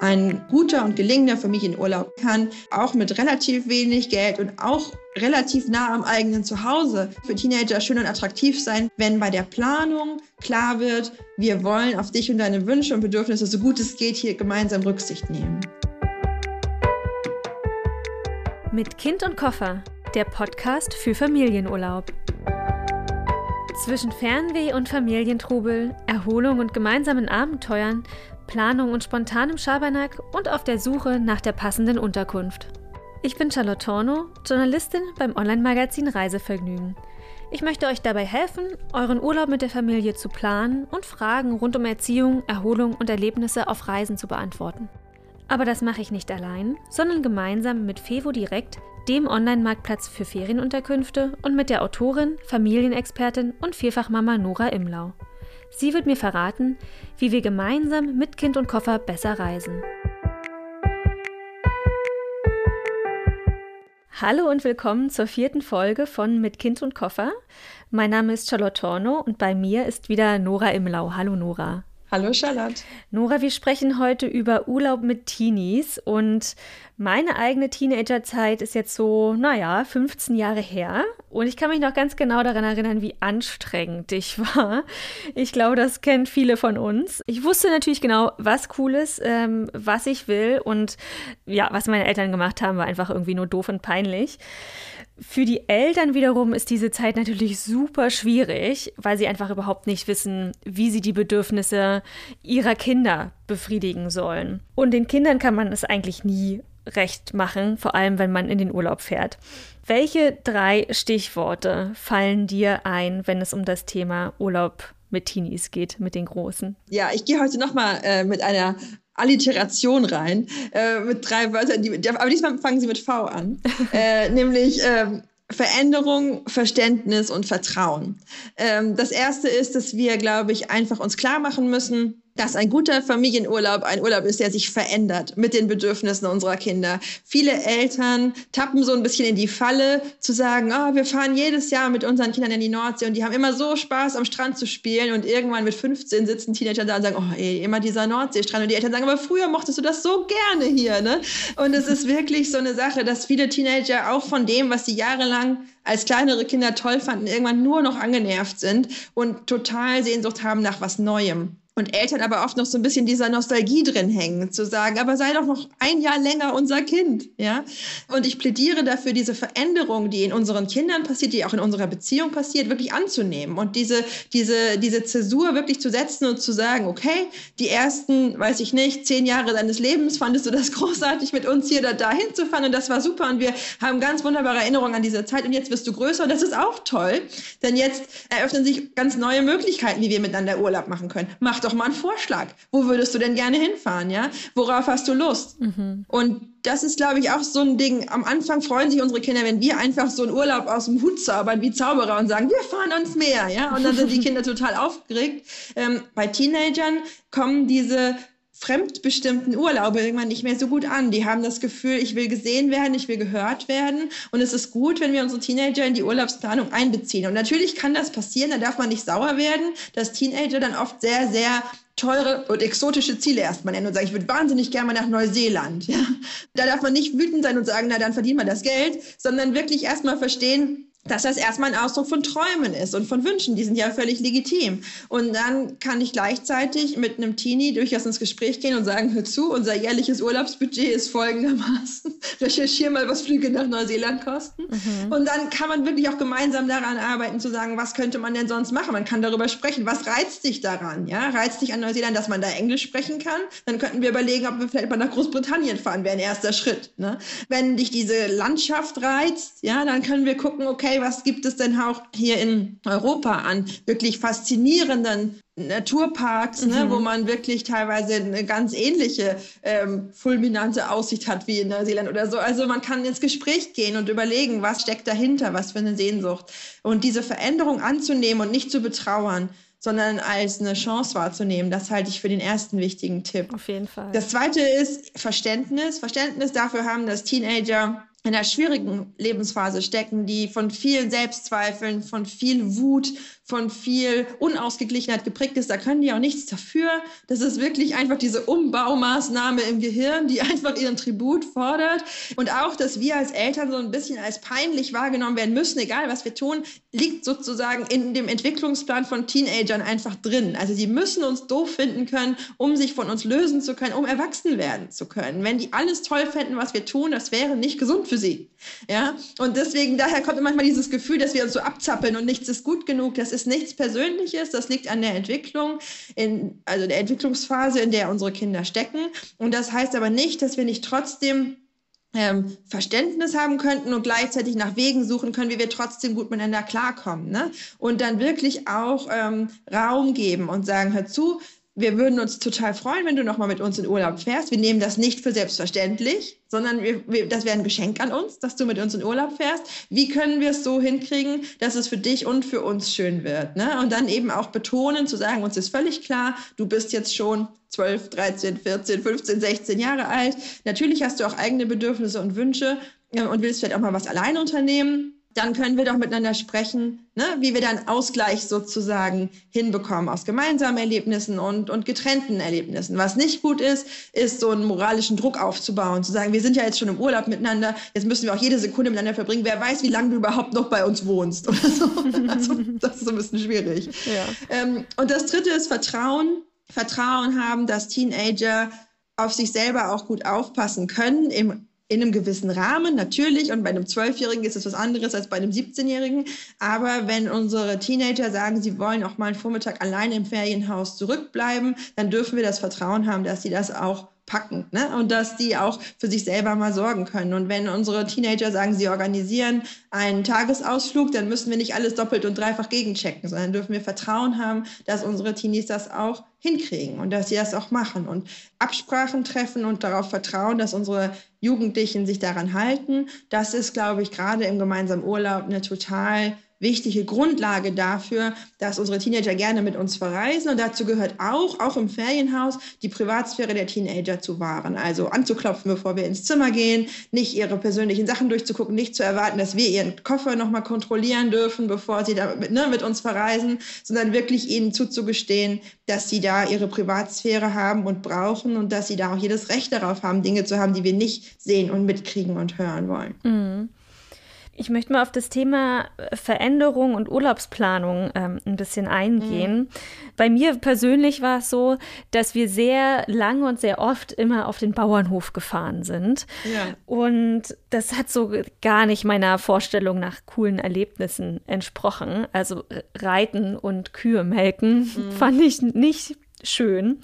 Ein guter und gelingender Familienurlaub kann auch mit relativ wenig Geld und auch relativ nah am eigenen Zuhause für Teenager schön und attraktiv sein, wenn bei der Planung klar wird, wir wollen auf dich und deine Wünsche und Bedürfnisse so gut es geht hier gemeinsam Rücksicht nehmen. Mit Kind und Koffer, der Podcast für Familienurlaub. Zwischen Fernweh und Familientrubel, Erholung und gemeinsamen Abenteuern Planung und spontanem Schabernack und auf der Suche nach der passenden Unterkunft. Ich bin Charlotte Torno, Journalistin beim Online-Magazin Reisevergnügen. Ich möchte euch dabei helfen, euren Urlaub mit der Familie zu planen und Fragen rund um Erziehung, Erholung und Erlebnisse auf Reisen zu beantworten. Aber das mache ich nicht allein, sondern gemeinsam mit Fevo Direkt, dem Online-Marktplatz für Ferienunterkünfte und mit der Autorin, Familienexpertin und Vierfachmama Nora Imlau. Sie wird mir verraten, wie wir gemeinsam mit Kind und Koffer besser reisen. Hallo und willkommen zur vierten Folge von Mit Kind und Koffer. Mein Name ist Charlotte Torno und bei mir ist wieder Nora Imlau. Hallo Nora. Hallo Charlotte. Nora, wir sprechen heute über Urlaub mit Teenies und meine eigene Teenagerzeit ist jetzt so, naja, 15 Jahre her und ich kann mich noch ganz genau daran erinnern, wie anstrengend ich war. Ich glaube, das kennen viele von uns. Ich wusste natürlich genau, was cool ist, ähm, was ich will und ja, was meine Eltern gemacht haben, war einfach irgendwie nur doof und peinlich. Für die Eltern wiederum ist diese Zeit natürlich super schwierig, weil sie einfach überhaupt nicht wissen, wie sie die Bedürfnisse ihrer Kinder befriedigen sollen. Und den Kindern kann man es eigentlich nie recht machen, vor allem wenn man in den Urlaub fährt. Welche drei Stichworte fallen dir ein, wenn es um das Thema Urlaub mit Teenies geht, mit den Großen? Ja, ich gehe heute nochmal äh, mit einer Alliteration rein, äh, mit drei Wörtern, die, aber diesmal fangen sie mit V an, äh, nämlich äh, Veränderung, Verständnis und Vertrauen. Ähm, das erste ist, dass wir, glaube ich, einfach uns klar machen müssen, dass ein guter Familienurlaub ein Urlaub ist, der sich verändert mit den Bedürfnissen unserer Kinder. Viele Eltern tappen so ein bisschen in die Falle, zu sagen, oh, wir fahren jedes Jahr mit unseren Kindern in die Nordsee und die haben immer so Spaß, am Strand zu spielen und irgendwann mit 15 sitzen Teenager da und sagen, oh ey, immer dieser Nordseestrand und die Eltern sagen, aber früher mochtest du das so gerne hier, ne? Und es ist wirklich so eine Sache, dass viele Teenager auch von dem, was sie jahrelang als kleinere Kinder toll fanden, irgendwann nur noch angenervt sind und total Sehnsucht haben nach was Neuem und Eltern aber oft noch so ein bisschen dieser Nostalgie drin hängen, zu sagen, aber sei doch noch ein Jahr länger unser Kind, ja. Und ich plädiere dafür, diese Veränderung, die in unseren Kindern passiert, die auch in unserer Beziehung passiert, wirklich anzunehmen und diese, diese, diese Zäsur wirklich zu setzen und zu sagen, okay, die ersten, weiß ich nicht, zehn Jahre deines Lebens fandest du das großartig, mit uns hier da, dahin zu fahren und das war super und wir haben ganz wunderbare Erinnerungen an diese Zeit und jetzt wirst du größer und das ist auch toll, denn jetzt eröffnen sich ganz neue Möglichkeiten, wie wir miteinander Urlaub machen können. Mach doch doch mal einen Vorschlag. Wo würdest du denn gerne hinfahren, ja? Worauf hast du Lust? Mhm. Und das ist, glaube ich, auch so ein Ding. Am Anfang freuen sich unsere Kinder, wenn wir einfach so einen Urlaub aus dem Hut zaubern wie Zauberer und sagen, wir fahren ans Meer, ja? Und dann sind die Kinder total aufgeregt. Ähm, bei Teenagern kommen diese fremdbestimmten Urlaube irgendwann nicht mehr so gut an. Die haben das Gefühl, ich will gesehen werden, ich will gehört werden. Und es ist gut, wenn wir unsere Teenager in die Urlaubsplanung einbeziehen. Und natürlich kann das passieren, da darf man nicht sauer werden, dass Teenager dann oft sehr, sehr teure und exotische Ziele erstmal nennen und sagen, ich würde wahnsinnig gerne mal nach Neuseeland. Ja? Da darf man nicht wütend sein und sagen, na dann verdienen wir das Geld, sondern wirklich erstmal verstehen, dass das erstmal ein Ausdruck von Träumen ist und von Wünschen. Die sind ja völlig legitim. Und dann kann ich gleichzeitig mit einem Teenie durchaus ins Gespräch gehen und sagen, hör zu, unser jährliches Urlaubsbudget ist folgendermaßen. Recherchiere mal, was Flüge nach Neuseeland kosten. Mhm. Und dann kann man wirklich auch gemeinsam daran arbeiten, zu sagen, was könnte man denn sonst machen? Man kann darüber sprechen. Was reizt dich daran? Ja, reizt dich an Neuseeland, dass man da Englisch sprechen kann? Dann könnten wir überlegen, ob wir vielleicht mal nach Großbritannien fahren, wäre ein erster Schritt. Ne? Wenn dich diese Landschaft reizt, ja, dann können wir gucken, okay, was gibt es denn auch hier in Europa an wirklich faszinierenden Naturparks, ne, mhm. ne, wo man wirklich teilweise eine ganz ähnliche ähm, fulminante Aussicht hat wie in Neuseeland oder so. Also man kann ins Gespräch gehen und überlegen, was steckt dahinter, was für eine Sehnsucht. Und diese Veränderung anzunehmen und nicht zu betrauern, sondern als eine Chance wahrzunehmen. Das halte ich für den ersten wichtigen Tipp. Auf jeden Fall. Das zweite ist Verständnis. Verständnis dafür haben, dass Teenager in einer schwierigen Lebensphase stecken, die von vielen Selbstzweifeln, von viel Wut, von viel Unausgeglichenheit geprägt ist, da können die auch nichts dafür. Das ist wirklich einfach diese Umbaumaßnahme im Gehirn, die einfach ihren Tribut fordert. Und auch, dass wir als Eltern so ein bisschen als peinlich wahrgenommen werden müssen, egal was wir tun, liegt sozusagen in dem Entwicklungsplan von Teenagern einfach drin. Also sie müssen uns doof finden können, um sich von uns lösen zu können, um erwachsen werden zu können. Wenn die alles toll fänden, was wir tun, das wäre nicht gesund für sie. Ja, und deswegen, daher kommt manchmal dieses Gefühl, dass wir uns so abzappeln und nichts ist gut genug. Das ist nichts Persönliches, das liegt an der Entwicklung, in, also der Entwicklungsphase, in der unsere Kinder stecken. Und das heißt aber nicht, dass wir nicht trotzdem ähm, Verständnis haben könnten und gleichzeitig nach Wegen suchen können, wie wir trotzdem gut miteinander klarkommen. Ne? Und dann wirklich auch ähm, Raum geben und sagen, hör zu, wir würden uns total freuen, wenn du nochmal mit uns in Urlaub fährst. Wir nehmen das nicht für selbstverständlich, sondern wir, wir, das wäre ein Geschenk an uns, dass du mit uns in Urlaub fährst. Wie können wir es so hinkriegen, dass es für dich und für uns schön wird? Ne? Und dann eben auch betonen, zu sagen, uns ist völlig klar, du bist jetzt schon 12, 13, 14, 15, 16 Jahre alt. Natürlich hast du auch eigene Bedürfnisse und Wünsche äh, und willst vielleicht auch mal was alleine unternehmen dann können wir doch miteinander sprechen, ne, wie wir dann Ausgleich sozusagen hinbekommen aus gemeinsamen Erlebnissen und, und getrennten Erlebnissen. Was nicht gut ist, ist so einen moralischen Druck aufzubauen, zu sagen, wir sind ja jetzt schon im Urlaub miteinander, jetzt müssen wir auch jede Sekunde miteinander verbringen. Wer weiß, wie lange du überhaupt noch bei uns wohnst oder so. Also, das ist so ein bisschen schwierig. Ja. Ähm, und das dritte ist Vertrauen. Vertrauen haben, dass Teenager auf sich selber auch gut aufpassen können im in einem gewissen Rahmen, natürlich. Und bei einem Zwölfjährigen ist es was anderes als bei einem 17-Jährigen. Aber wenn unsere Teenager sagen, sie wollen auch mal einen Vormittag alleine im Ferienhaus zurückbleiben, dann dürfen wir das Vertrauen haben, dass sie das auch packen ne? und dass die auch für sich selber mal sorgen können. Und wenn unsere Teenager sagen, sie organisieren einen Tagesausflug, dann müssen wir nicht alles doppelt und dreifach gegenchecken, sondern dürfen wir Vertrauen haben, dass unsere Teenies das auch hinkriegen und dass sie das auch machen und Absprachen treffen und darauf vertrauen, dass unsere Jugendlichen sich daran halten. Das ist, glaube ich, gerade im gemeinsamen Urlaub eine total wichtige Grundlage dafür, dass unsere Teenager gerne mit uns verreisen. Und dazu gehört auch, auch im Ferienhaus, die Privatsphäre der Teenager zu wahren. Also anzuklopfen, bevor wir ins Zimmer gehen, nicht ihre persönlichen Sachen durchzugucken, nicht zu erwarten, dass wir ihren Koffer nochmal kontrollieren dürfen, bevor sie da mit, ne, mit uns verreisen, sondern wirklich ihnen zuzugestehen, dass sie da ihre Privatsphäre haben und brauchen und dass sie da auch jedes Recht darauf haben, Dinge zu haben, die wir nicht sehen und mitkriegen und hören wollen. Mhm. Ich möchte mal auf das Thema äh, Veränderung und Urlaubsplanung ähm, ein bisschen eingehen. Mhm. Bei mir persönlich war es so, dass wir sehr lange und sehr oft immer auf den Bauernhof gefahren sind. Ja. Und das hat so gar nicht meiner Vorstellung nach coolen Erlebnissen entsprochen. Also Reiten und Kühe melken mhm. fand ich nicht schön.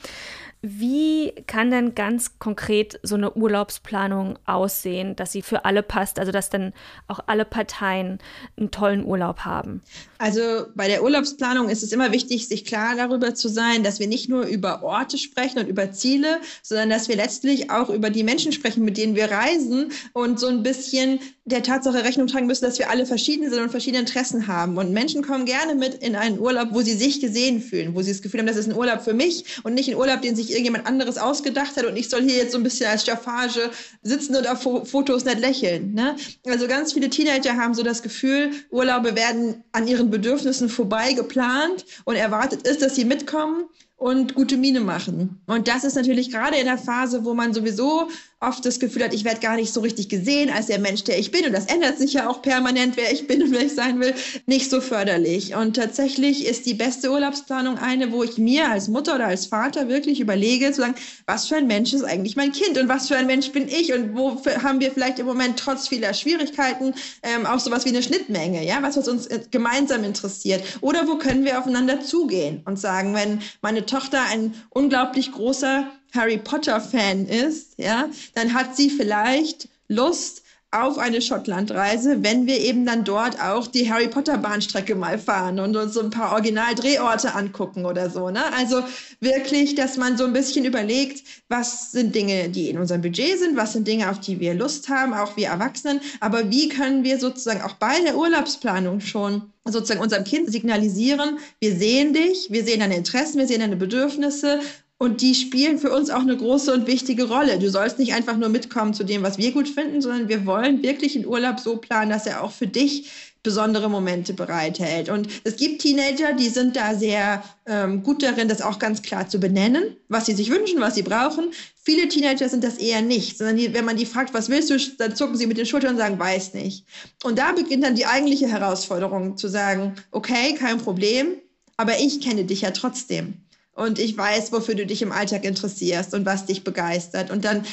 Wie kann denn ganz konkret so eine Urlaubsplanung aussehen, dass sie für alle passt, also dass dann auch alle Parteien einen tollen Urlaub haben? Also bei der Urlaubsplanung ist es immer wichtig, sich klar darüber zu sein, dass wir nicht nur über Orte sprechen und über Ziele, sondern dass wir letztlich auch über die Menschen sprechen, mit denen wir reisen und so ein bisschen der Tatsache Rechnung tragen müssen, dass wir alle verschieden sind und verschiedene Interessen haben. Und Menschen kommen gerne mit in einen Urlaub, wo sie sich gesehen fühlen, wo sie das Gefühl haben, das ist ein Urlaub für mich und nicht ein Urlaub, den sich irgendjemand anderes ausgedacht hat und ich soll hier jetzt so ein bisschen als Staffage sitzen und auf Fotos nicht lächeln. Ne? Also ganz viele Teenager haben so das Gefühl, Urlaube werden an ihren Bedürfnissen vorbei geplant und erwartet ist, dass sie mitkommen und gute Miene machen. Und das ist natürlich gerade in der Phase, wo man sowieso oft das Gefühl hat, ich werde gar nicht so richtig gesehen als der Mensch, der ich bin. Und das ändert sich ja auch permanent, wer ich bin und wer ich sein will, nicht so förderlich. Und tatsächlich ist die beste Urlaubsplanung eine, wo ich mir als Mutter oder als Vater wirklich überlege, zu sagen, was für ein Mensch ist eigentlich mein Kind und was für ein Mensch bin ich und wo haben wir vielleicht im Moment trotz vieler Schwierigkeiten ähm, auch sowas wie eine Schnittmenge, ja, was, was uns äh, gemeinsam interessiert. Oder wo können wir aufeinander zugehen und sagen, wenn meine Tochter ein unglaublich großer Harry Potter Fan ist, ja, dann hat sie vielleicht Lust auf eine Schottlandreise, wenn wir eben dann dort auch die Harry Potter Bahnstrecke mal fahren und uns so ein paar Originaldrehorte angucken oder so. Ne? Also wirklich, dass man so ein bisschen überlegt, was sind Dinge, die in unserem Budget sind, was sind Dinge, auf die wir Lust haben, auch wir Erwachsenen, aber wie können wir sozusagen auch bei der Urlaubsplanung schon sozusagen unserem Kind signalisieren, wir sehen dich, wir sehen deine Interessen, wir sehen deine Bedürfnisse und die spielen für uns auch eine große und wichtige Rolle. Du sollst nicht einfach nur mitkommen zu dem, was wir gut finden, sondern wir wollen wirklich einen Urlaub so planen, dass er auch für dich besondere Momente bereithält. Und es gibt Teenager, die sind da sehr ähm, gut darin, das auch ganz klar zu benennen, was sie sich wünschen, was sie brauchen. Viele Teenager sind das eher nicht, sondern die, wenn man die fragt, was willst du, dann zucken sie mit den Schultern und sagen, weiß nicht. Und da beginnt dann die eigentliche Herausforderung, zu sagen, okay, kein Problem, aber ich kenne dich ja trotzdem. Und ich weiß, wofür du dich im Alltag interessierst und was dich begeistert. Und dann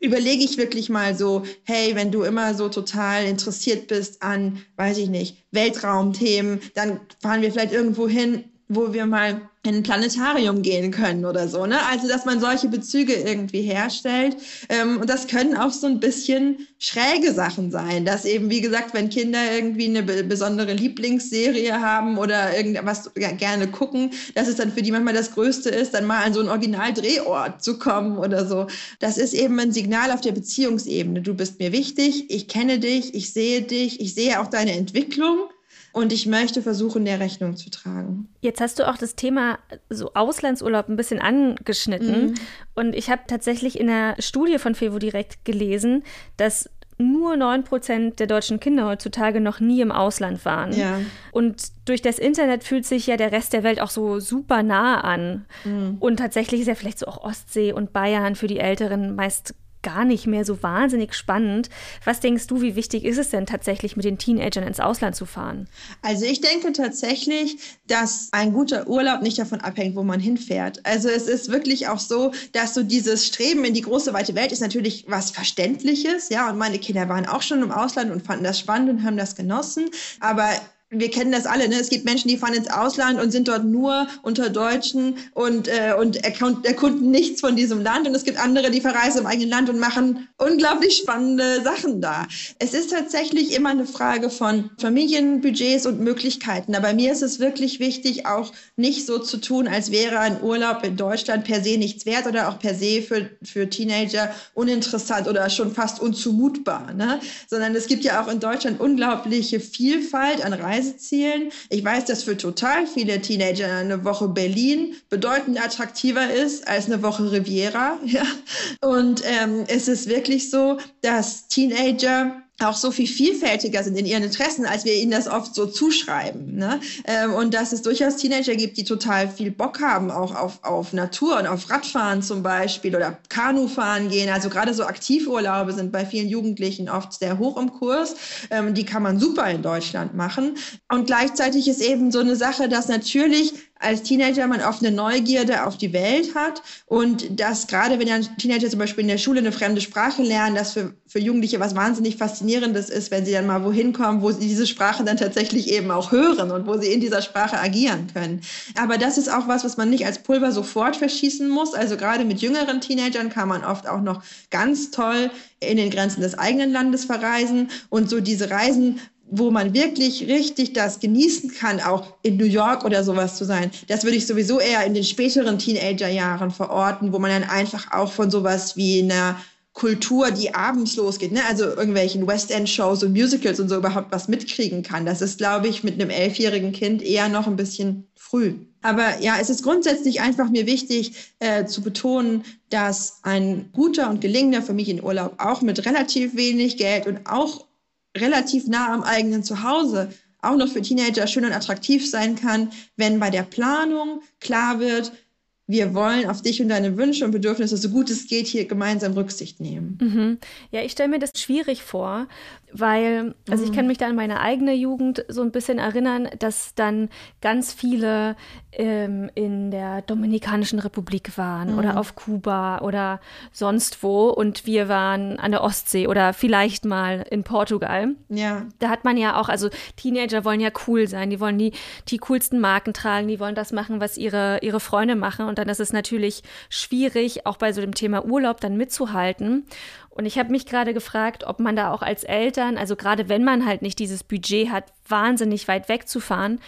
überlege ich wirklich mal so, hey, wenn du immer so total interessiert bist an, weiß ich nicht, Weltraumthemen, dann fahren wir vielleicht irgendwo hin, wo wir mal in ein Planetarium gehen können oder so. Ne? Also, dass man solche Bezüge irgendwie herstellt. Ähm, und das können auch so ein bisschen schräge Sachen sein. Dass eben, wie gesagt, wenn Kinder irgendwie eine besondere Lieblingsserie haben oder irgendwas gerne gucken, dass es dann für die manchmal das Größte ist, dann mal an so einen Originaldrehort zu kommen oder so. Das ist eben ein Signal auf der Beziehungsebene. Du bist mir wichtig, ich kenne dich, ich sehe dich, ich sehe auch deine Entwicklung und ich möchte versuchen, der Rechnung zu tragen. Jetzt hast du auch das Thema so Auslandsurlaub ein bisschen angeschnitten. Mhm. Und ich habe tatsächlich in der Studie von Fevo direkt gelesen, dass nur 9% der deutschen Kinder heutzutage noch nie im Ausland waren. Ja. Und durch das Internet fühlt sich ja der Rest der Welt auch so super nah an. Mhm. Und tatsächlich ist ja vielleicht so auch Ostsee und Bayern für die Älteren meist gar nicht mehr so wahnsinnig spannend. Was denkst du, wie wichtig ist es denn tatsächlich, mit den Teenagern ins Ausland zu fahren? Also ich denke tatsächlich, dass ein guter Urlaub nicht davon abhängt, wo man hinfährt. Also es ist wirklich auch so, dass so dieses Streben in die große weite Welt ist natürlich was Verständliches, ja. Und meine Kinder waren auch schon im Ausland und fanden das spannend und haben das genossen. Aber wir kennen das alle, ne? Es gibt Menschen, die fahren ins Ausland und sind dort nur unter Deutschen und, äh, und erkunden nichts von diesem Land. Und es gibt andere, die verreisen im eigenen Land und machen unglaublich spannende Sachen da. Es ist tatsächlich immer eine Frage von Familienbudgets und Möglichkeiten. Aber mir ist es wirklich wichtig, auch nicht so zu tun, als wäre ein Urlaub in Deutschland per se nichts wert oder auch per se für, für Teenager uninteressant oder schon fast unzumutbar. Ne? Sondern es gibt ja auch in Deutschland unglaubliche Vielfalt an Reisen Reisezielen. Ich weiß, dass für total viele Teenager eine Woche Berlin bedeutend attraktiver ist als eine Woche Riviera. Ja. Und ähm, es ist wirklich so, dass Teenager auch so viel vielfältiger sind in ihren Interessen, als wir ihnen das oft so zuschreiben. Ne? Ähm, und dass es durchaus Teenager gibt, die total viel Bock haben, auch auf, auf Natur und auf Radfahren zum Beispiel oder Kanufahren gehen. Also gerade so Aktivurlaube sind bei vielen Jugendlichen oft sehr hoch im Kurs. Ähm, die kann man super in Deutschland machen. Und gleichzeitig ist eben so eine Sache, dass natürlich als Teenager man oft eine Neugierde auf die Welt hat und dass gerade wenn ein Teenager zum Beispiel in der Schule eine fremde Sprache lernen, das für, für Jugendliche was wahnsinnig Faszinierendes ist, wenn sie dann mal wohin kommen, wo sie diese Sprache dann tatsächlich eben auch hören und wo sie in dieser Sprache agieren können. Aber das ist auch was, was man nicht als Pulver sofort verschießen muss. Also gerade mit jüngeren Teenagern kann man oft auch noch ganz toll in den Grenzen des eigenen Landes verreisen und so diese Reisen wo man wirklich richtig das genießen kann, auch in New York oder sowas zu sein, das würde ich sowieso eher in den späteren Teenagerjahren verorten, wo man dann einfach auch von sowas wie einer Kultur, die abends losgeht, ne? also irgendwelchen West End Shows und Musicals und so überhaupt was mitkriegen kann. Das ist, glaube ich, mit einem elfjährigen Kind eher noch ein bisschen früh. Aber ja, es ist grundsätzlich einfach mir wichtig äh, zu betonen, dass ein guter und gelingender Familienurlaub auch mit relativ wenig Geld und auch relativ nah am eigenen Zuhause auch noch für Teenager schön und attraktiv sein kann, wenn bei der Planung klar wird, wir wollen auf dich und deine Wünsche und Bedürfnisse so gut es geht hier gemeinsam Rücksicht nehmen. Mhm. Ja, ich stelle mir das schwierig vor, weil, also ich mhm. kann mich da an meine eigene Jugend so ein bisschen erinnern, dass dann ganz viele ähm, in der Dominikanischen Republik waren mhm. oder auf Kuba oder sonst wo und wir waren an der Ostsee oder vielleicht mal in Portugal. Ja. Da hat man ja auch, also Teenager wollen ja cool sein, die wollen die, die coolsten Marken tragen, die wollen das machen, was ihre, ihre Freunde machen und dann ist es natürlich schwierig, auch bei so dem Thema Urlaub dann mitzuhalten. Und ich habe mich gerade gefragt, ob man da auch als Eltern, also gerade wenn man halt nicht dieses Budget hat, wahnsinnig weit wegzufahren,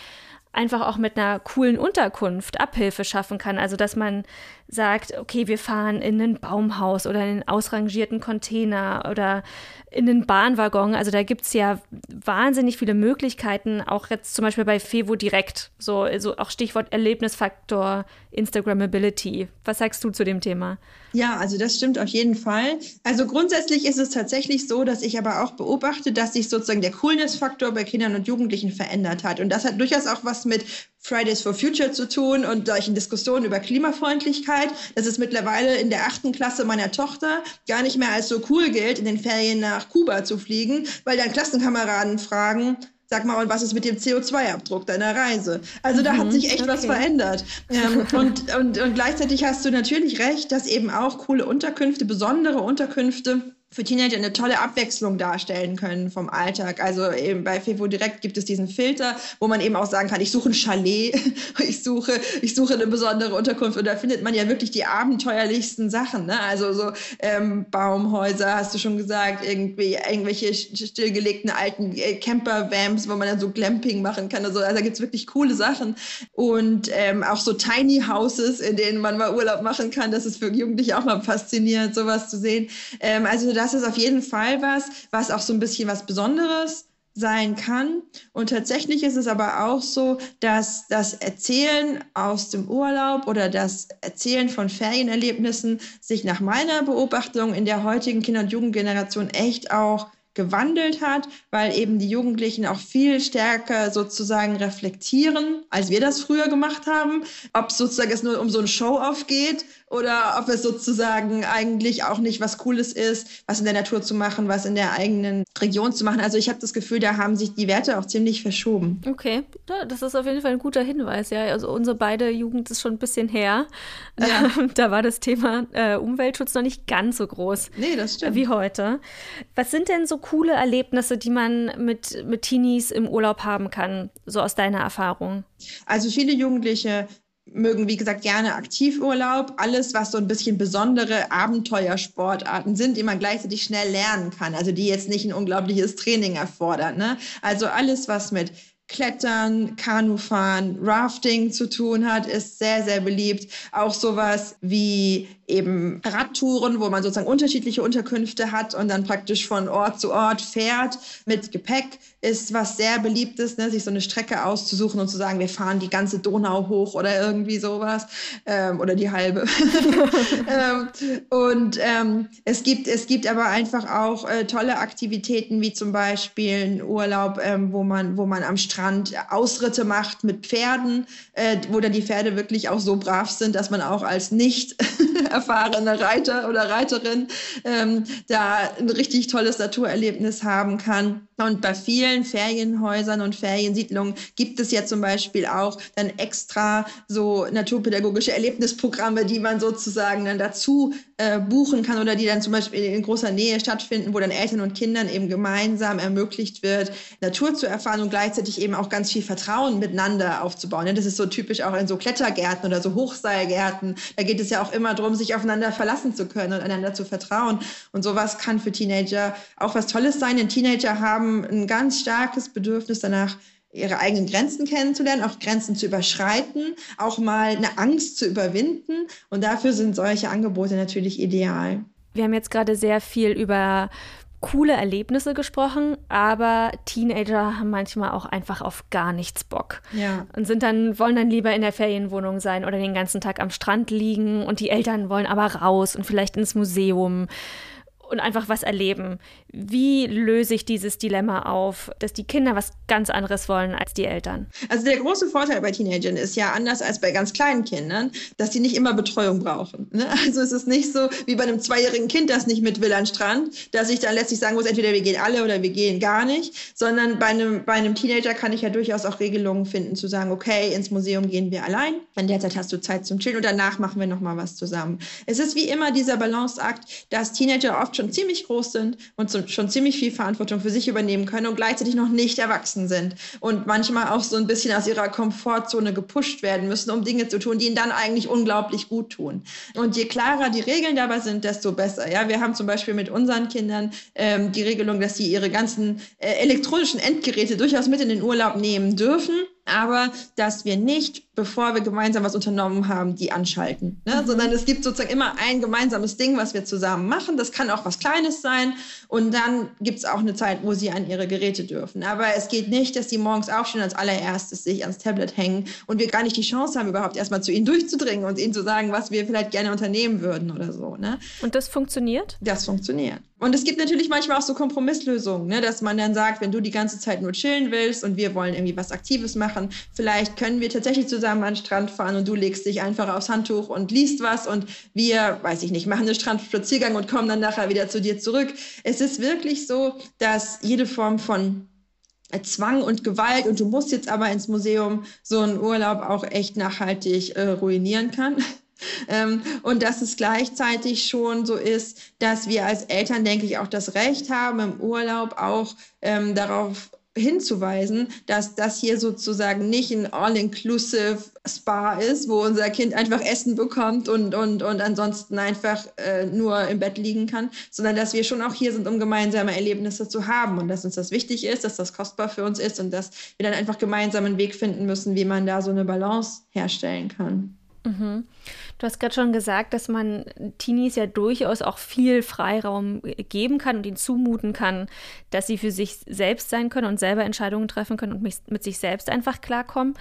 einfach auch mit einer coolen Unterkunft Abhilfe schaffen kann. Also dass man sagt, okay, wir fahren in ein Baumhaus oder in einen ausrangierten Container oder in den Bahnwaggon. Also da gibt es ja wahnsinnig viele Möglichkeiten, auch jetzt zum Beispiel bei Fevo direkt. So, so auch Stichwort Erlebnisfaktor, Instagrammability. Was sagst du zu dem Thema? Ja, also das stimmt auf jeden Fall. Also grundsätzlich ist es tatsächlich so, dass ich aber auch beobachte, dass sich sozusagen der Coolness-Faktor bei Kindern und Jugendlichen verändert hat. Und das hat durchaus auch was mit Fridays for Future zu tun und solchen Diskussionen über Klimafreundlichkeit. Das ist mittlerweile in der achten Klasse meiner Tochter gar nicht mehr als so cool gilt, in den Ferien nach Kuba zu fliegen, weil dann Klassenkameraden fragen, Sag mal, und was ist mit dem CO2-Abdruck deiner Reise? Also da mhm, hat sich echt okay. was verändert. Ähm, und, und, und gleichzeitig hast du natürlich recht, dass eben auch coole Unterkünfte, besondere Unterkünfte für Teenager eine tolle Abwechslung darstellen können vom Alltag. Also eben bei Fevo Direkt gibt es diesen Filter, wo man eben auch sagen kann, ich suche ein Chalet, ich suche, ich suche eine besondere Unterkunft und da findet man ja wirklich die abenteuerlichsten Sachen. Ne? Also so ähm, Baumhäuser, hast du schon gesagt, irgendwie irgendwelche stillgelegten alten äh, Camper-Vamps, wo man dann so Glamping machen kann. Also, also da gibt's wirklich coole Sachen. Und ähm, auch so Tiny Houses, in denen man mal Urlaub machen kann. Das ist für Jugendliche auch mal faszinierend, sowas zu sehen. Ähm, also das ist auf jeden Fall was, was auch so ein bisschen was Besonderes sein kann. Und tatsächlich ist es aber auch so, dass das Erzählen aus dem Urlaub oder das Erzählen von Ferienerlebnissen sich nach meiner Beobachtung in der heutigen Kinder- und Jugendgeneration echt auch gewandelt hat, weil eben die Jugendlichen auch viel stärker sozusagen reflektieren, als wir das früher gemacht haben. Ob sozusagen es nur um so ein Show-off geht oder ob es sozusagen eigentlich auch nicht was Cooles ist, was in der Natur zu machen, was in der eigenen Region zu machen. Also ich habe das Gefühl, da haben sich die Werte auch ziemlich verschoben. Okay, das ist auf jeden Fall ein guter Hinweis. Ja, also unsere beide Jugend ist schon ein bisschen her. Ja. Ähm, da war das Thema äh, Umweltschutz noch nicht ganz so groß. Nee, das stimmt. Wie heute. Was sind denn so coole Erlebnisse, die man mit, mit Teenies im Urlaub haben kann, so aus deiner Erfahrung? Also viele Jugendliche mögen, wie gesagt, gerne Aktivurlaub. Alles, was so ein bisschen besondere Abenteuersportarten sind, die man gleichzeitig schnell lernen kann. Also die jetzt nicht ein unglaubliches Training erfordern. Ne? Also alles, was mit Klettern, Kanufahren, Rafting zu tun hat, ist sehr, sehr beliebt. Auch sowas wie eben Radtouren, wo man sozusagen unterschiedliche Unterkünfte hat und dann praktisch von Ort zu Ort fährt mit Gepäck, ist was sehr beliebtes, ne? sich so eine Strecke auszusuchen und zu sagen, wir fahren die ganze Donau hoch oder irgendwie sowas ähm, oder die halbe. ähm, und ähm, es, gibt, es gibt aber einfach auch äh, tolle Aktivitäten, wie zum Beispiel ein Urlaub, ähm, wo, man, wo man am Strand Ausritte macht mit Pferden, äh, wo dann die Pferde wirklich auch so brav sind, dass man auch als nicht erfahrene Reiter oder Reiterin ähm, da ein richtig tolles Naturerlebnis haben kann. Und bei vielen Ferienhäusern und Feriensiedlungen gibt es ja zum Beispiel auch dann extra so naturpädagogische Erlebnisprogramme, die man sozusagen dann dazu äh, buchen kann oder die dann zum Beispiel in großer Nähe stattfinden, wo dann Eltern und Kindern eben gemeinsam ermöglicht wird, Natur zu erfahren und gleichzeitig eben auch ganz viel Vertrauen miteinander aufzubauen. Das ist so typisch auch in so Klettergärten oder so Hochseilgärten. Da geht es ja auch immer darum, sich aufeinander verlassen zu können und einander zu vertrauen. Und sowas kann für Teenager auch was Tolles sein, denn Teenager haben ein ganz starkes Bedürfnis danach, ihre eigenen Grenzen kennenzulernen, auch Grenzen zu überschreiten, auch mal eine Angst zu überwinden. Und dafür sind solche Angebote natürlich ideal. Wir haben jetzt gerade sehr viel über coole Erlebnisse gesprochen, aber Teenager haben manchmal auch einfach auf gar nichts Bock. Ja. Und sind dann, wollen dann lieber in der Ferienwohnung sein oder den ganzen Tag am Strand liegen und die Eltern wollen aber raus und vielleicht ins Museum und einfach was erleben. Wie löse ich dieses Dilemma auf, dass die Kinder was ganz anderes wollen als die Eltern? Also der große Vorteil bei Teenagern ist ja anders als bei ganz kleinen Kindern, dass die nicht immer Betreuung brauchen. Ne? Also es ist nicht so wie bei einem zweijährigen Kind, das nicht mit will an Strand, dass ich dann letztlich sagen muss, entweder wir gehen alle oder wir gehen gar nicht, sondern bei einem, bei einem Teenager kann ich ja durchaus auch Regelungen finden, zu sagen, okay, ins Museum gehen wir allein, in der Zeit hast du Zeit zum Chillen und danach machen wir nochmal was zusammen. Es ist wie immer dieser Balanceakt, dass Teenager oft schon ziemlich groß sind und schon ziemlich viel Verantwortung für sich übernehmen können und gleichzeitig noch nicht erwachsen sind und manchmal auch so ein bisschen aus ihrer Komfortzone gepusht werden müssen, um Dinge zu tun, die ihnen dann eigentlich unglaublich gut tun. Und je klarer die Regeln dabei sind, desto besser. Ja, wir haben zum Beispiel mit unseren Kindern ähm, die Regelung, dass sie ihre ganzen äh, elektronischen Endgeräte durchaus mit in den Urlaub nehmen dürfen aber dass wir nicht, bevor wir gemeinsam was unternommen haben, die anschalten, ne? Mhm. sondern es gibt sozusagen immer ein gemeinsames Ding, was wir zusammen machen. Das kann auch was Kleines sein und dann gibt es auch eine Zeit, wo sie an ihre Geräte dürfen. Aber es geht nicht, dass sie morgens aufstehen als allererstes sich ans Tablet hängen und wir gar nicht die Chance haben, überhaupt erstmal zu ihnen durchzudringen und ihnen zu sagen, was wir vielleicht gerne unternehmen würden oder so. Ne? Und das funktioniert? Das funktioniert. Und es gibt natürlich manchmal auch so Kompromisslösungen, ne? dass man dann sagt, wenn du die ganze Zeit nur chillen willst und wir wollen irgendwie was Aktives machen, vielleicht können wir tatsächlich zusammen an den Strand fahren und du legst dich einfach aufs Handtuch und liest was und wir, weiß ich nicht, machen einen Strandspaziergang und kommen dann nachher wieder zu dir zurück. Es ist wirklich so, dass jede Form von Zwang und Gewalt und du musst jetzt aber ins Museum so einen Urlaub auch echt nachhaltig äh, ruinieren kann. Ähm, und dass es gleichzeitig schon so ist, dass wir als Eltern, denke ich, auch das Recht haben, im Urlaub auch ähm, darauf hinzuweisen, dass das hier sozusagen nicht ein all-inclusive Spa ist, wo unser Kind einfach Essen bekommt und, und, und ansonsten einfach äh, nur im Bett liegen kann, sondern dass wir schon auch hier sind, um gemeinsame Erlebnisse zu haben und dass uns das wichtig ist, dass das kostbar für uns ist und dass wir dann einfach gemeinsam einen Weg finden müssen, wie man da so eine Balance herstellen kann. Mhm. Du hast gerade schon gesagt, dass man Teenies ja durchaus auch viel Freiraum geben kann und ihnen zumuten kann, dass sie für sich selbst sein können und selber Entscheidungen treffen können und mit sich selbst einfach klarkommen.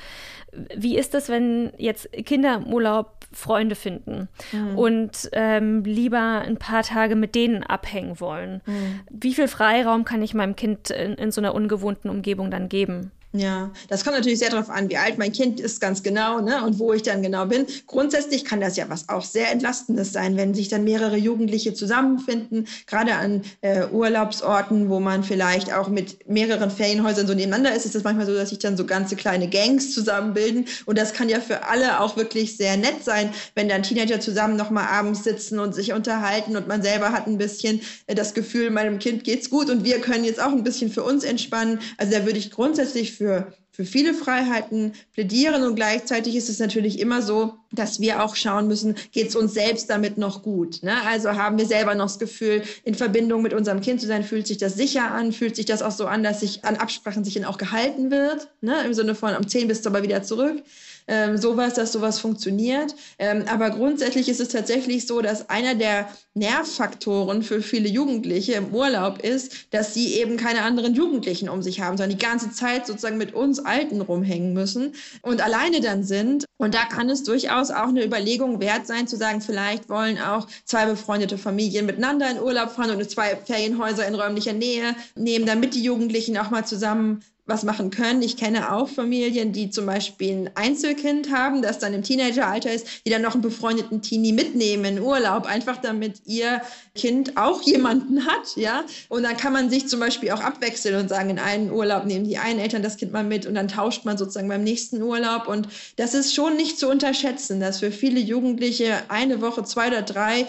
Wie ist das, wenn jetzt Kinder im Urlaub Freunde finden mhm. und ähm, lieber ein paar Tage mit denen abhängen wollen? Mhm. Wie viel Freiraum kann ich meinem Kind in, in so einer ungewohnten Umgebung dann geben? Ja, das kommt natürlich sehr darauf an, wie alt mein Kind ist, ganz genau, ne, und wo ich dann genau bin. Grundsätzlich kann das ja was auch sehr Entlastendes sein, wenn sich dann mehrere Jugendliche zusammenfinden, gerade an äh, Urlaubsorten, wo man vielleicht auch mit mehreren Ferienhäusern so nebeneinander ist, ist es manchmal so, dass sich dann so ganze kleine Gangs zusammenbilden. Und das kann ja für alle auch wirklich sehr nett sein, wenn dann Teenager zusammen nochmal abends sitzen und sich unterhalten und man selber hat ein bisschen äh, das Gefühl, meinem Kind geht's gut und wir können jetzt auch ein bisschen für uns entspannen. Also da würde ich grundsätzlich für, für viele Freiheiten plädieren und gleichzeitig ist es natürlich immer so, dass wir auch schauen müssen, geht es uns selbst damit noch gut? Ne? Also haben wir selber noch das Gefühl, in Verbindung mit unserem Kind zu sein, fühlt sich das sicher an, fühlt sich das auch so an, dass sich an Absprachen sich auch gehalten wird, ne? im Sinne von um 10 bist du aber wieder zurück ähm, sowas, dass sowas funktioniert. Ähm, aber grundsätzlich ist es tatsächlich so, dass einer der Nervfaktoren für viele Jugendliche im Urlaub ist, dass sie eben keine anderen Jugendlichen um sich haben, sondern die ganze Zeit sozusagen mit uns Alten rumhängen müssen und alleine dann sind. Und da kann es durchaus auch eine Überlegung wert sein, zu sagen, vielleicht wollen auch zwei befreundete Familien miteinander in Urlaub fahren und zwei Ferienhäuser in räumlicher Nähe nehmen, damit die Jugendlichen auch mal zusammen was machen können. Ich kenne auch Familien, die zum Beispiel ein Einzelkind haben, das dann im Teenageralter ist, die dann noch einen befreundeten Teenie mitnehmen in Urlaub, einfach damit ihr Kind auch jemanden hat, ja. Und dann kann man sich zum Beispiel auch abwechseln und sagen, in einen Urlaub nehmen die einen Eltern das Kind mal mit und dann tauscht man sozusagen beim nächsten Urlaub. Und das ist schon nicht zu unterschätzen, dass für viele Jugendliche eine Woche, zwei oder drei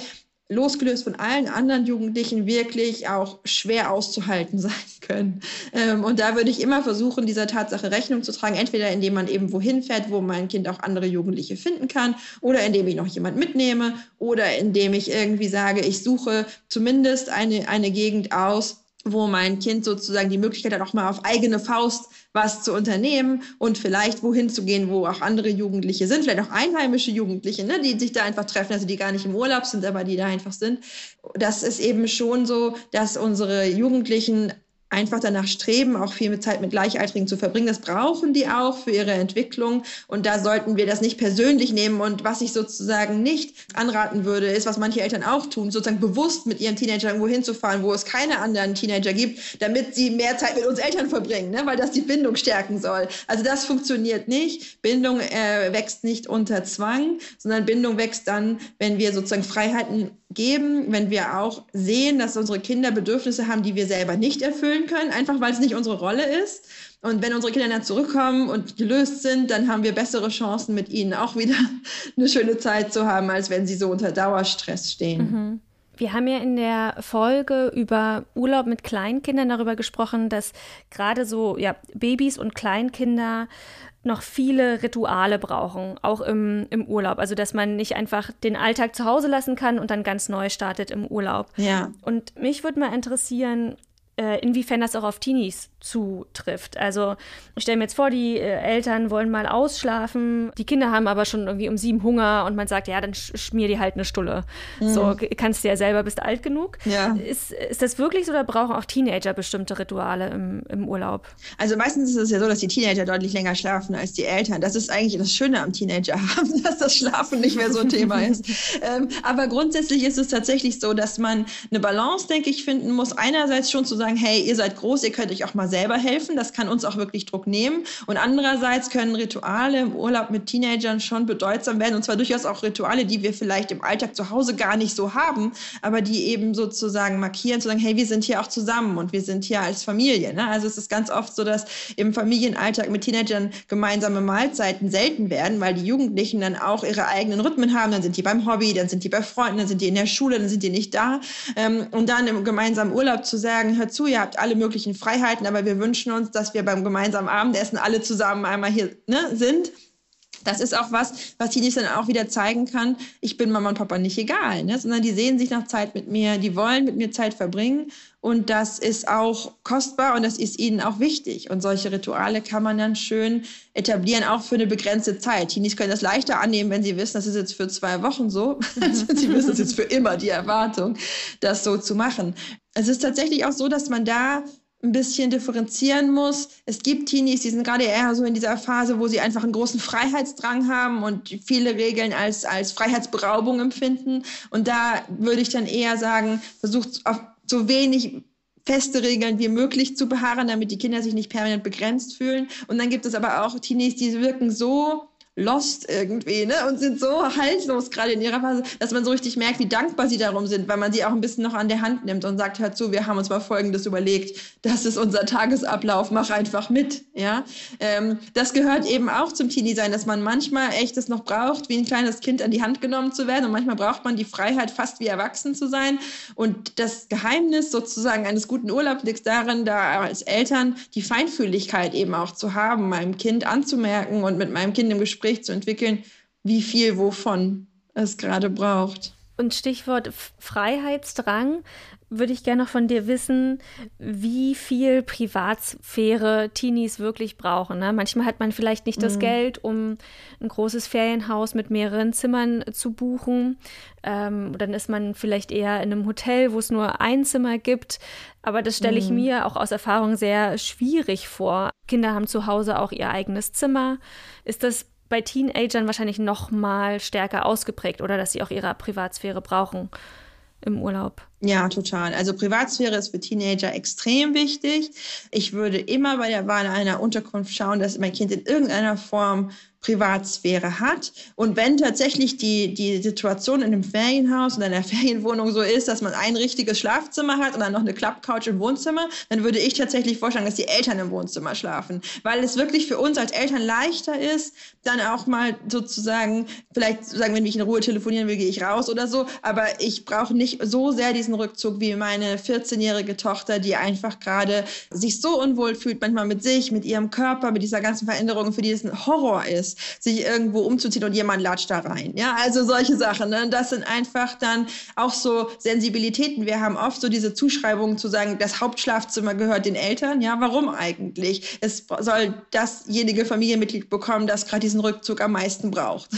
losgelöst von allen anderen Jugendlichen wirklich auch schwer auszuhalten sein können. Ähm, und da würde ich immer versuchen, dieser Tatsache Rechnung zu tragen, entweder indem man eben wohin fährt, wo mein Kind auch andere Jugendliche finden kann, oder indem ich noch jemand mitnehme, oder indem ich irgendwie sage, ich suche zumindest eine, eine Gegend aus, wo mein Kind sozusagen die Möglichkeit hat, auch mal auf eigene Faust was zu unternehmen und vielleicht wohin zu gehen, wo auch andere Jugendliche sind, vielleicht auch einheimische Jugendliche, ne, die sich da einfach treffen, also die gar nicht im Urlaub sind, aber die da einfach sind. Das ist eben schon so, dass unsere Jugendlichen einfach danach streben, auch viel mit Zeit mit Gleichaltrigen zu verbringen. Das brauchen die auch für ihre Entwicklung. Und da sollten wir das nicht persönlich nehmen. Und was ich sozusagen nicht anraten würde, ist, was manche Eltern auch tun, sozusagen bewusst mit ihren Teenagern irgendwo hinzufahren, wo es keine anderen Teenager gibt, damit sie mehr Zeit mit uns Eltern verbringen, ne? weil das die Bindung stärken soll. Also das funktioniert nicht. Bindung äh, wächst nicht unter Zwang, sondern Bindung wächst dann, wenn wir sozusagen Freiheiten geben, wenn wir auch sehen, dass unsere Kinder Bedürfnisse haben, die wir selber nicht erfüllen können, einfach weil es nicht unsere Rolle ist. Und wenn unsere Kinder dann zurückkommen und gelöst sind, dann haben wir bessere Chancen, mit ihnen auch wieder eine schöne Zeit zu haben, als wenn sie so unter Dauerstress stehen. Mhm. Wir haben ja in der Folge über Urlaub mit Kleinkindern darüber gesprochen, dass gerade so ja, Babys und Kleinkinder noch viele Rituale brauchen, auch im, im Urlaub. Also, dass man nicht einfach den Alltag zu Hause lassen kann und dann ganz neu startet im Urlaub. Ja. Und mich würde mal interessieren, inwiefern das auch auf Teenies zutrifft. Also ich stelle mir jetzt vor, die äh, Eltern wollen mal ausschlafen, die Kinder haben aber schon irgendwie um sieben Hunger und man sagt, ja, dann schmier die halt eine Stulle. Mhm. So kannst du ja selber, bist alt genug. Ja. Ist, ist das wirklich so oder brauchen auch Teenager bestimmte Rituale im, im Urlaub? Also meistens ist es ja so, dass die Teenager deutlich länger schlafen als die Eltern. Das ist eigentlich das Schöne am Teenager haben, dass das Schlafen nicht mehr so ein Thema ist. ähm, aber grundsätzlich ist es tatsächlich so, dass man eine Balance, denke ich, finden muss. Einerseits schon zu sagen, hey, ihr seid groß, ihr könnt euch auch mal selber helfen. Das kann uns auch wirklich Druck nehmen. Und andererseits können Rituale im Urlaub mit Teenagern schon bedeutsam werden. Und zwar durchaus auch Rituale, die wir vielleicht im Alltag zu Hause gar nicht so haben, aber die eben sozusagen markieren, zu sagen, hey, wir sind hier auch zusammen und wir sind hier als Familie. Ne? Also es ist ganz oft so, dass im Familienalltag mit Teenagern gemeinsame Mahlzeiten selten werden, weil die Jugendlichen dann auch ihre eigenen Rhythmen haben. Dann sind die beim Hobby, dann sind die bei Freunden, dann sind die in der Schule, dann sind die nicht da. Ähm, und dann im gemeinsamen Urlaub zu sagen, hört zu, ihr habt alle möglichen Freiheiten, aber wir wünschen uns, dass wir beim gemeinsamen Abendessen alle zusammen einmal hier ne, sind. Das ist auch was, was Teenies dann auch wieder zeigen kann, ich bin Mama und Papa nicht egal, ne? sondern die sehen sich nach Zeit mit mir, die wollen mit mir Zeit verbringen und das ist auch kostbar und das ist ihnen auch wichtig. Und solche Rituale kann man dann schön etablieren, auch für eine begrenzte Zeit. Teenies können das leichter annehmen, wenn sie wissen, das ist jetzt für zwei Wochen so. sie wissen, das ist jetzt für immer die Erwartung, das so zu machen. Es ist tatsächlich auch so, dass man da ein bisschen differenzieren muss. Es gibt Teenies, die sind gerade eher so in dieser Phase, wo sie einfach einen großen Freiheitsdrang haben und viele Regeln als, als Freiheitsberaubung empfinden. Und da würde ich dann eher sagen, versucht auf so wenig feste Regeln wie möglich zu beharren, damit die Kinder sich nicht permanent begrenzt fühlen. Und dann gibt es aber auch Teenies, die wirken so lost irgendwie, ne? Und sind so haltlos gerade in ihrer Phase, dass man so richtig merkt, wie dankbar sie darum sind, weil man sie auch ein bisschen noch an der Hand nimmt und sagt, hör zu, wir haben uns mal Folgendes überlegt, das ist unser Tagesablauf, mach einfach mit, ja? Ähm, das gehört eben auch zum Teenie-Sein, dass man manchmal echt es noch braucht, wie ein kleines Kind an die Hand genommen zu werden und manchmal braucht man die Freiheit, fast wie erwachsen zu sein und das Geheimnis sozusagen eines guten Urlaubs liegt darin, da als Eltern die Feinfühligkeit eben auch zu haben, meinem Kind anzumerken und mit meinem Kind im Gespräch Gespräch zu entwickeln, wie viel wovon es gerade braucht. Und Stichwort Freiheitsdrang würde ich gerne noch von dir wissen, wie viel Privatsphäre Teenies wirklich brauchen. Ne? Manchmal hat man vielleicht nicht das mhm. Geld, um ein großes Ferienhaus mit mehreren Zimmern zu buchen. Ähm, dann ist man vielleicht eher in einem Hotel, wo es nur ein Zimmer gibt. Aber das stelle ich mhm. mir auch aus Erfahrung sehr schwierig vor. Kinder haben zu Hause auch ihr eigenes Zimmer. Ist das bei Teenagern wahrscheinlich noch mal stärker ausgeprägt oder dass sie auch ihre Privatsphäre brauchen im Urlaub. Ja, total. Also Privatsphäre ist für Teenager extrem wichtig. Ich würde immer bei der Wahl einer Unterkunft schauen, dass mein Kind in irgendeiner Form Privatsphäre hat. Und wenn tatsächlich die, die Situation in einem Ferienhaus oder einer Ferienwohnung so ist, dass man ein richtiges Schlafzimmer hat und dann noch eine Klappcouch im Wohnzimmer, dann würde ich tatsächlich vorschlagen, dass die Eltern im Wohnzimmer schlafen. Weil es wirklich für uns als Eltern leichter ist, dann auch mal sozusagen, vielleicht sagen, wenn ich in Ruhe telefonieren will, gehe ich raus oder so. Aber ich brauche nicht so sehr diesen Rückzug wie meine 14-jährige Tochter, die einfach gerade sich so unwohl fühlt, manchmal mit sich, mit ihrem Körper, mit dieser ganzen Veränderung, für die es ein Horror ist ist, sich irgendwo umzuziehen und jemand latscht da rein. Ja, also solche Sachen. Ne? Das sind einfach dann auch so Sensibilitäten. Wir haben oft so diese Zuschreibungen zu sagen, das Hauptschlafzimmer gehört den Eltern. Ja, warum eigentlich? Es soll dasjenige Familienmitglied bekommen, das gerade diesen Rückzug am meisten braucht.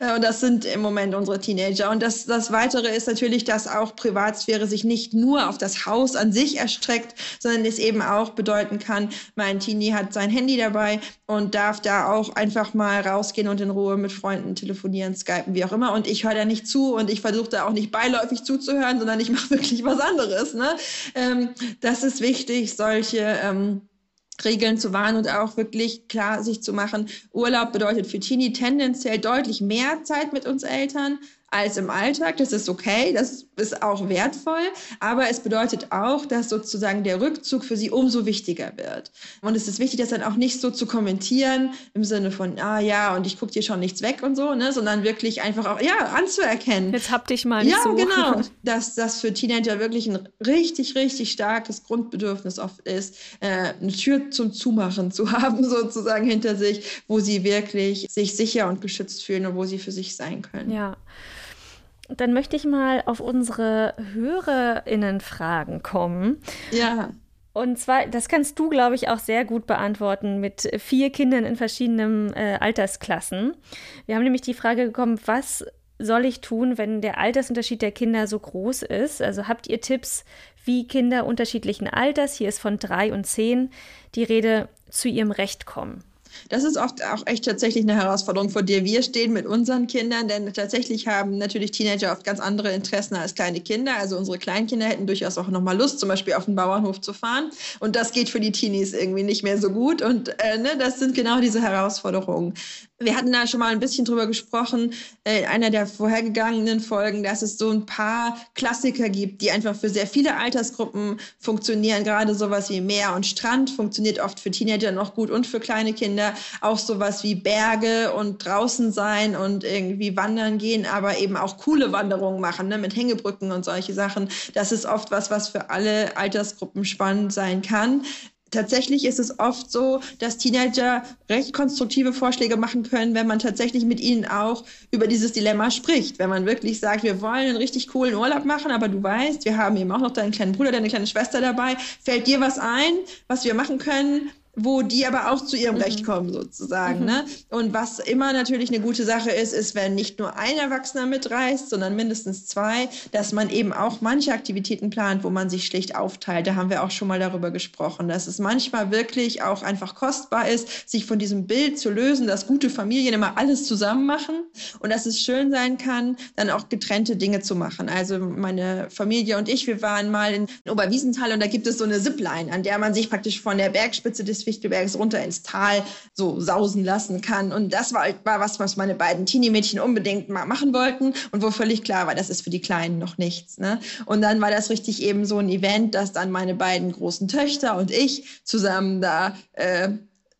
Und das sind im Moment unsere Teenager. Und das, das Weitere ist natürlich, dass auch Privatsphäre sich nicht nur auf das Haus an sich erstreckt, sondern es eben auch bedeuten kann, mein Teenie hat sein Handy dabei und darf da auch einfach mal rausgehen und in Ruhe mit Freunden telefonieren, skypen, wie auch immer. Und ich höre da nicht zu und ich versuche da auch nicht beiläufig zuzuhören, sondern ich mache wirklich was anderes. Ne? Ähm, das ist wichtig, solche ähm, Regeln zu wahren und auch wirklich klar sich zu machen, Urlaub bedeutet für Teenie tendenziell deutlich mehr Zeit mit uns Eltern als im Alltag. Das ist okay, das ist auch wertvoll, aber es bedeutet auch, dass sozusagen der Rückzug für sie umso wichtiger wird. Und es ist wichtig, das dann auch nicht so zu kommentieren im Sinne von, ah ja, und ich gucke dir schon nichts weg und so, ne, sondern wirklich einfach auch, ja, anzuerkennen. Jetzt hab dich mal ja, so. genau. Dass das für Teenager wirklich ein richtig, richtig starkes Grundbedürfnis oft ist, äh, eine Tür zum Zumachen zu haben, sozusagen hinter sich, wo sie wirklich sich sicher und geschützt fühlen und wo sie für sich sein können. Ja. Dann möchte ich mal auf unsere HörerInnen-Fragen kommen. Ja. Und zwar, das kannst du, glaube ich, auch sehr gut beantworten mit vier Kindern in verschiedenen äh, Altersklassen. Wir haben nämlich die Frage bekommen, was soll ich tun, wenn der Altersunterschied der Kinder so groß ist? Also habt ihr Tipps, wie Kinder unterschiedlichen Alters, hier ist von drei und zehn die Rede, zu ihrem Recht kommen? Das ist oft auch echt tatsächlich eine Herausforderung, vor der wir stehen mit unseren Kindern, denn tatsächlich haben natürlich Teenager oft ganz andere Interessen als kleine Kinder. Also unsere Kleinkinder hätten durchaus auch nochmal Lust, zum Beispiel auf den Bauernhof zu fahren. Und das geht für die Teenies irgendwie nicht mehr so gut. Und äh, ne, das sind genau diese Herausforderungen. Wir hatten da schon mal ein bisschen drüber gesprochen, äh, in einer der vorhergegangenen Folgen, dass es so ein paar Klassiker gibt, die einfach für sehr viele Altersgruppen funktionieren. Gerade sowas wie Meer und Strand funktioniert oft für Teenager noch gut und für kleine Kinder. Auch sowas wie Berge und draußen sein und irgendwie wandern gehen, aber eben auch coole Wanderungen machen, ne, mit Hängebrücken und solche Sachen. Das ist oft was, was für alle Altersgruppen spannend sein kann tatsächlich ist es oft so, dass Teenager recht konstruktive Vorschläge machen können, wenn man tatsächlich mit ihnen auch über dieses Dilemma spricht. Wenn man wirklich sagt, wir wollen einen richtig coolen Urlaub machen, aber du weißt, wir haben eben auch noch deinen kleinen Bruder, deine kleine Schwester dabei. Fällt dir was ein, was wir machen können? Wo die aber auch zu ihrem mhm. Recht kommen, sozusagen. Mhm. Ne? Und was immer natürlich eine gute Sache ist, ist, wenn nicht nur ein Erwachsener mitreist, sondern mindestens zwei, dass man eben auch manche Aktivitäten plant, wo man sich schlicht aufteilt. Da haben wir auch schon mal darüber gesprochen, dass es manchmal wirklich auch einfach kostbar ist, sich von diesem Bild zu lösen, dass gute Familien immer alles zusammen machen und dass es schön sein kann, dann auch getrennte Dinge zu machen. Also meine Familie und ich, wir waren mal in Oberwiesenthal und da gibt es so eine Zipline, an der man sich praktisch von der Bergspitze des Fichtelbergs runter ins Tal so sausen lassen kann. Und das war, war was, was meine beiden Teenie-Mädchen unbedingt mal machen wollten und wo völlig klar war, das ist für die Kleinen noch nichts. Ne? Und dann war das richtig eben so ein Event, dass dann meine beiden großen Töchter und ich zusammen da äh,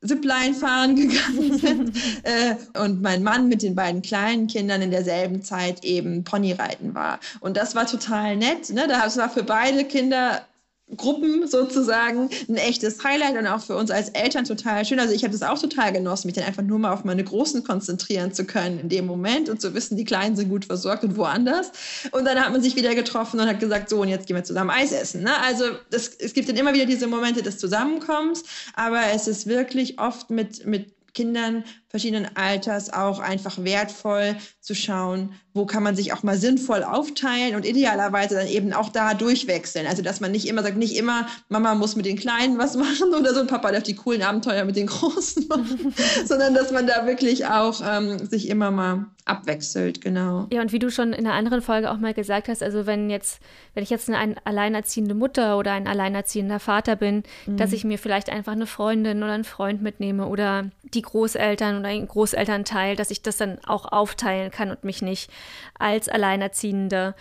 Zipline fahren gegangen sind äh, und mein Mann mit den beiden kleinen Kindern in derselben Zeit eben Ponyreiten war. Und das war total nett. Ne? Das war für beide Kinder Gruppen sozusagen ein echtes Highlight und auch für uns als Eltern total schön. Also ich habe das auch total genossen, mich dann einfach nur mal auf meine Großen konzentrieren zu können in dem Moment und zu wissen, die Kleinen sind gut versorgt und woanders. Und dann hat man sich wieder getroffen und hat gesagt, so und jetzt gehen wir zusammen Eis essen. Ne? Also das, es gibt dann immer wieder diese Momente des Zusammenkommens, aber es ist wirklich oft mit, mit Kindern verschiedenen Alters auch einfach wertvoll zu schauen, wo kann man sich auch mal sinnvoll aufteilen und idealerweise dann eben auch da durchwechseln. Also dass man nicht immer sagt, nicht immer Mama muss mit den Kleinen was machen oder so Papa darf die coolen Abenteuer mit den Großen machen, sondern dass man da wirklich auch ähm, sich immer mal abwechselt, genau. Ja, und wie du schon in einer anderen Folge auch mal gesagt hast, also wenn jetzt, wenn ich jetzt eine alleinerziehende Mutter oder ein alleinerziehender Vater bin, mhm. dass ich mir vielleicht einfach eine Freundin oder einen Freund mitnehme oder die Großeltern oder ein Großelternteil, dass ich das dann auch aufteilen kann und mich nicht als Alleinerziehende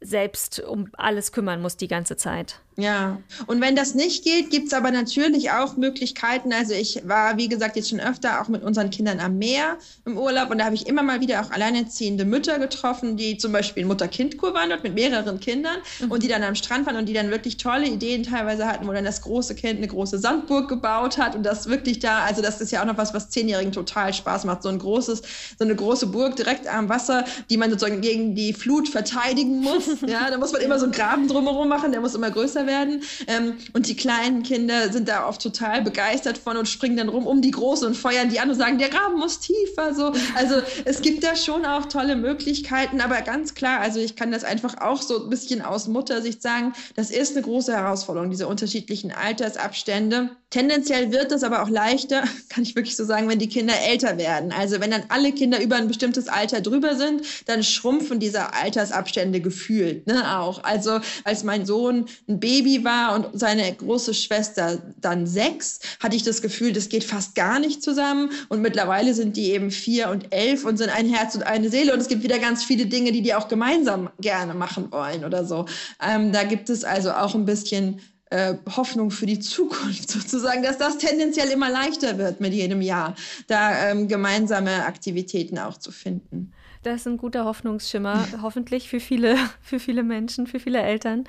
selbst um alles kümmern muss die ganze Zeit. Ja, und wenn das nicht geht, gibt es aber natürlich auch Möglichkeiten. Also ich war, wie gesagt, jetzt schon öfter auch mit unseren Kindern am Meer im Urlaub und da habe ich immer mal wieder auch alleinerziehende Mütter getroffen, die zum Beispiel in Mutter-Kind-Kur waren dort mit mehreren Kindern mhm. und die dann am Strand waren und die dann wirklich tolle Ideen teilweise hatten, wo dann das große Kind eine große Sandburg gebaut hat und das wirklich da, also das ist ja auch noch was, was Zehnjährigen total Spaß macht, so ein großes, so eine große Burg direkt am Wasser, die man sozusagen gegen die Flut verteidigen muss. ja, da muss man immer so einen Graben drumherum machen, der muss immer größer werden. Ähm, und die kleinen Kinder sind da oft total begeistert von und springen dann rum um die Großen und feuern die an und sagen, der Graben muss tiefer. So. Also es gibt da schon auch tolle Möglichkeiten, aber ganz klar, also ich kann das einfach auch so ein bisschen aus Muttersicht sagen, das ist eine große Herausforderung, diese unterschiedlichen Altersabstände. Tendenziell wird es aber auch leichter, kann ich wirklich so sagen, wenn die Kinder älter werden. Also wenn dann alle Kinder über ein bestimmtes Alter drüber sind, dann schrumpfen diese Altersabstände gefühlt ne, auch. Also als mein Sohn ein Baby Baby war und seine große Schwester dann sechs, hatte ich das Gefühl, das geht fast gar nicht zusammen. Und mittlerweile sind die eben vier und elf und sind ein Herz und eine Seele. Und es gibt wieder ganz viele Dinge, die die auch gemeinsam gerne machen wollen oder so. Ähm, da gibt es also auch ein bisschen äh, Hoffnung für die Zukunft sozusagen, dass das tendenziell immer leichter wird mit jedem Jahr, da ähm, gemeinsame Aktivitäten auch zu finden. Das ist ein guter Hoffnungsschimmer, hoffentlich für viele, für viele Menschen, für viele Eltern.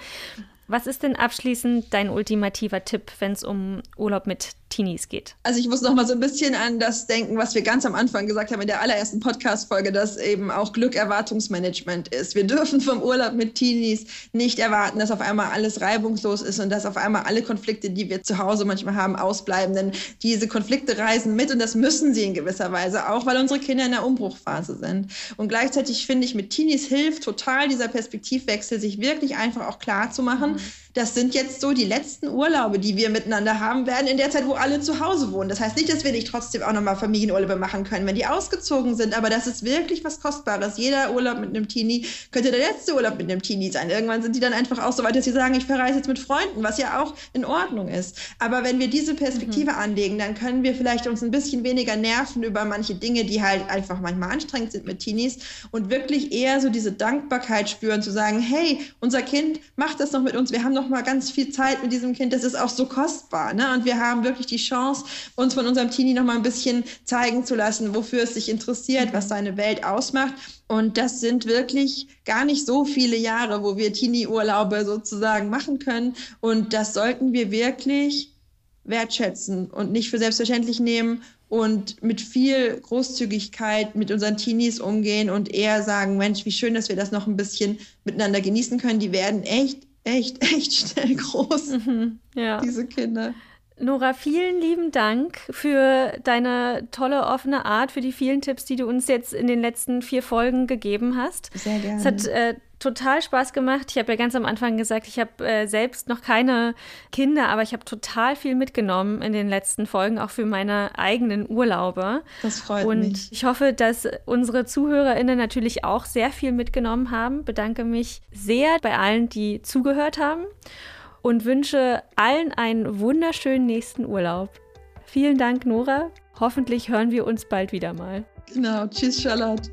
Was ist denn abschließend dein ultimativer Tipp, wenn es um Urlaub mit Teenies geht. Also ich muss noch mal so ein bisschen an das denken, was wir ganz am Anfang gesagt haben in der allerersten Podcast-Folge, dass eben auch Glück Erwartungsmanagement ist. Wir dürfen vom Urlaub mit Teenies nicht erwarten, dass auf einmal alles reibungslos ist und dass auf einmal alle Konflikte, die wir zu Hause manchmal haben, ausbleiben. Denn diese Konflikte reisen mit und das müssen sie in gewisser Weise auch, weil unsere Kinder in der Umbruchphase sind. Und gleichzeitig finde ich, mit Teenies hilft total dieser Perspektivwechsel, sich wirklich einfach auch klar zu machen, mhm das sind jetzt so die letzten Urlaube, die wir miteinander haben werden, in der Zeit, wo alle zu Hause wohnen. Das heißt nicht, dass wir nicht trotzdem auch nochmal Familienurlaube machen können, wenn die ausgezogen sind, aber das ist wirklich was Kostbares. Jeder Urlaub mit einem Teenie könnte der letzte Urlaub mit einem Teenie sein. Irgendwann sind die dann einfach auch so weit, dass sie sagen, ich verreise jetzt mit Freunden, was ja auch in Ordnung ist. Aber wenn wir diese Perspektive mhm. anlegen, dann können wir vielleicht uns ein bisschen weniger nerven über manche Dinge, die halt einfach manchmal anstrengend sind mit Teenies und wirklich eher so diese Dankbarkeit spüren, zu sagen, hey, unser Kind macht das noch mit uns, wir haben noch mal ganz viel Zeit mit diesem Kind. Das ist auch so kostbar. Ne? Und wir haben wirklich die Chance, uns von unserem Teenie noch mal ein bisschen zeigen zu lassen, wofür es sich interessiert, was seine Welt ausmacht. Und das sind wirklich gar nicht so viele Jahre, wo wir Teenie-Urlaube sozusagen machen können. Und das sollten wir wirklich wertschätzen und nicht für selbstverständlich nehmen und mit viel Großzügigkeit mit unseren Teenies umgehen und eher sagen, Mensch, wie schön, dass wir das noch ein bisschen miteinander genießen können. Die werden echt echt, echt schnell groß, mhm, ja. diese Kinder. Nora, vielen lieben Dank für deine tolle, offene Art, für die vielen Tipps, die du uns jetzt in den letzten vier Folgen gegeben hast. Sehr gerne. Es hat äh, total Spaß gemacht. Ich habe ja ganz am Anfang gesagt, ich habe äh, selbst noch keine Kinder, aber ich habe total viel mitgenommen in den letzten Folgen, auch für meine eigenen Urlaube. Das freut Und mich. Und ich hoffe, dass unsere ZuhörerInnen natürlich auch sehr viel mitgenommen haben. Bedanke mich sehr bei allen, die zugehört haben und wünsche allen einen wunderschönen nächsten Urlaub. Vielen Dank, Nora. Hoffentlich hören wir uns bald wieder mal. Genau. Tschüss, Charlotte.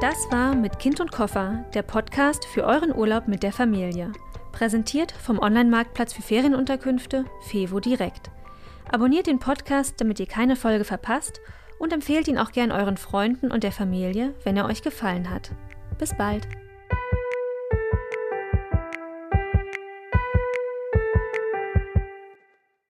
Das war mit Kind und Koffer, der Podcast für euren Urlaub mit der Familie. Präsentiert vom Online-Marktplatz für Ferienunterkünfte Fevo Direkt. Abonniert den Podcast, damit ihr keine Folge verpasst und empfehlt ihn auch gern euren Freunden und der Familie, wenn er euch gefallen hat. Bis bald!